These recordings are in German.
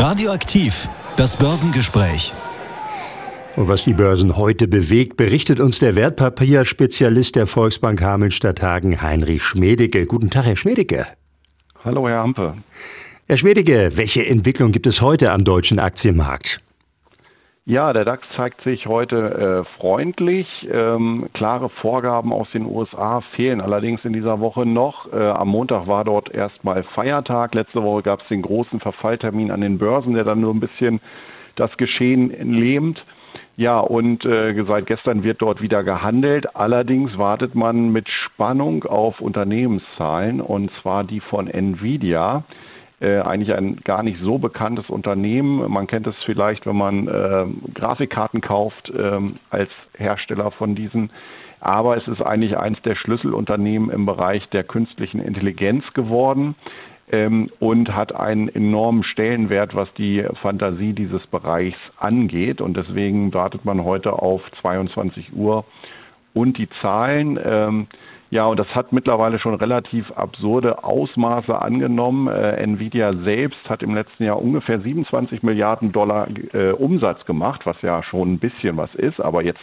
Radioaktiv, das Börsengespräch. Und was die Börsen heute bewegt, berichtet uns der Wertpapierspezialist der Volksbank Hameln-Stadt Hagen, Heinrich Schmedecke. Guten Tag, Herr Schmedecke. Hallo, Herr Hampe. Herr Schmedecke, welche Entwicklung gibt es heute am deutschen Aktienmarkt? Ja, der DAX zeigt sich heute äh, freundlich. Ähm, klare Vorgaben aus den USA fehlen allerdings in dieser Woche noch. Äh, am Montag war dort erstmal Feiertag. Letzte Woche gab es den großen Verfalltermin an den Börsen, der dann nur ein bisschen das Geschehen lähmt. Ja, und äh, seit gestern wird dort wieder gehandelt. Allerdings wartet man mit Spannung auf Unternehmenszahlen, und zwar die von Nvidia äh, eigentlich ein gar nicht so bekanntes Unternehmen. Man kennt es vielleicht, wenn man äh, Grafikkarten kauft äh, als Hersteller von diesen. Aber es ist eigentlich eines der Schlüsselunternehmen im Bereich der künstlichen Intelligenz geworden ähm, und hat einen enormen Stellenwert, was die Fantasie dieses Bereichs angeht. Und deswegen wartet man heute auf 22 Uhr und die Zahlen. Ähm, ja, und das hat mittlerweile schon relativ absurde Ausmaße angenommen. Äh, Nvidia selbst hat im letzten Jahr ungefähr 27 Milliarden Dollar äh, Umsatz gemacht, was ja schon ein bisschen was ist, aber jetzt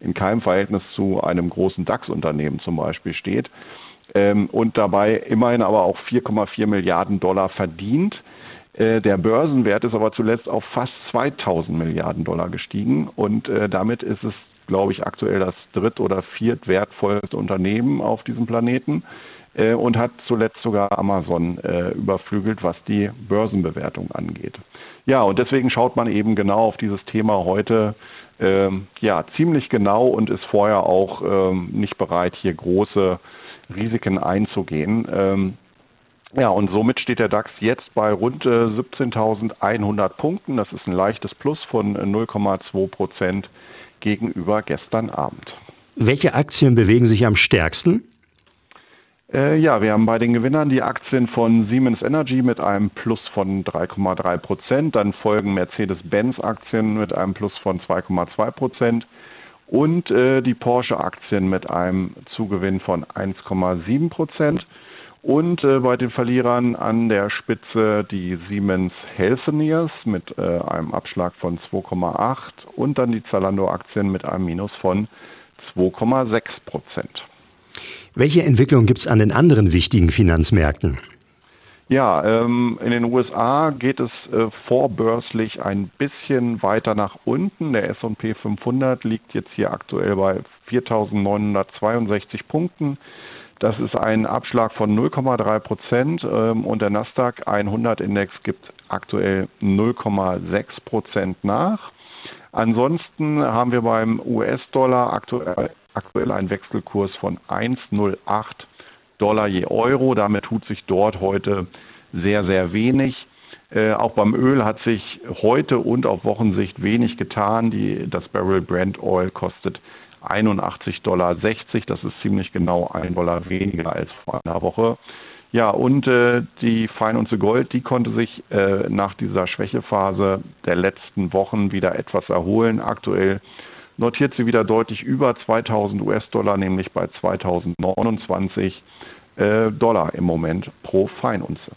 in keinem Verhältnis zu einem großen DAX-Unternehmen zum Beispiel steht. Ähm, und dabei immerhin aber auch 4,4 Milliarden Dollar verdient. Äh, der Börsenwert ist aber zuletzt auf fast 2000 Milliarden Dollar gestiegen und äh, damit ist es glaube ich, aktuell das dritt- oder viertwertvollste Unternehmen auf diesem Planeten äh, und hat zuletzt sogar Amazon äh, überflügelt, was die Börsenbewertung angeht. Ja, und deswegen schaut man eben genau auf dieses Thema heute ähm, ja, ziemlich genau und ist vorher auch ähm, nicht bereit, hier große Risiken einzugehen. Ähm, ja, und somit steht der DAX jetzt bei rund äh, 17.100 Punkten. Das ist ein leichtes Plus von 0,2 Prozent gegenüber gestern Abend. Welche Aktien bewegen sich am stärksten? Äh, ja, wir haben bei den Gewinnern die Aktien von Siemens Energy mit einem Plus von 3,3 Prozent. Dann folgen Mercedes-Benz-Aktien mit einem Plus von 2,2 Prozent und äh, die Porsche-Aktien mit einem Zugewinn von 1,7 Prozent. Und äh, bei den Verlierern an der Spitze die Siemens Healthineers mit äh, einem Abschlag von 2,8 und dann die Zalando-Aktien mit einem Minus von 2,6 Prozent. Welche Entwicklung gibt es an den anderen wichtigen Finanzmärkten? Ja, ähm, in den USA geht es äh, vorbörslich ein bisschen weiter nach unten. Der S&P 500 liegt jetzt hier aktuell bei 4.962 Punkten. Das ist ein Abschlag von 0,3 Prozent ähm, und der Nasdaq 100 Index gibt aktuell 0,6 Prozent nach. Ansonsten haben wir beim US-Dollar aktuell, aktuell einen Wechselkurs von 1,08 Dollar je Euro. Damit tut sich dort heute sehr, sehr wenig. Äh, auch beim Öl hat sich heute und auf Wochensicht wenig getan. Die, das Barrel Brent Oil kostet 81,60 Dollar. Das ist ziemlich genau ein Dollar weniger als vor einer Woche. Ja, und äh, die Feinunze Gold, die konnte sich äh, nach dieser Schwächephase der letzten Wochen wieder etwas erholen. Aktuell notiert sie wieder deutlich über 2000 US-Dollar, nämlich bei 2029 äh, Dollar im Moment pro Feinunze.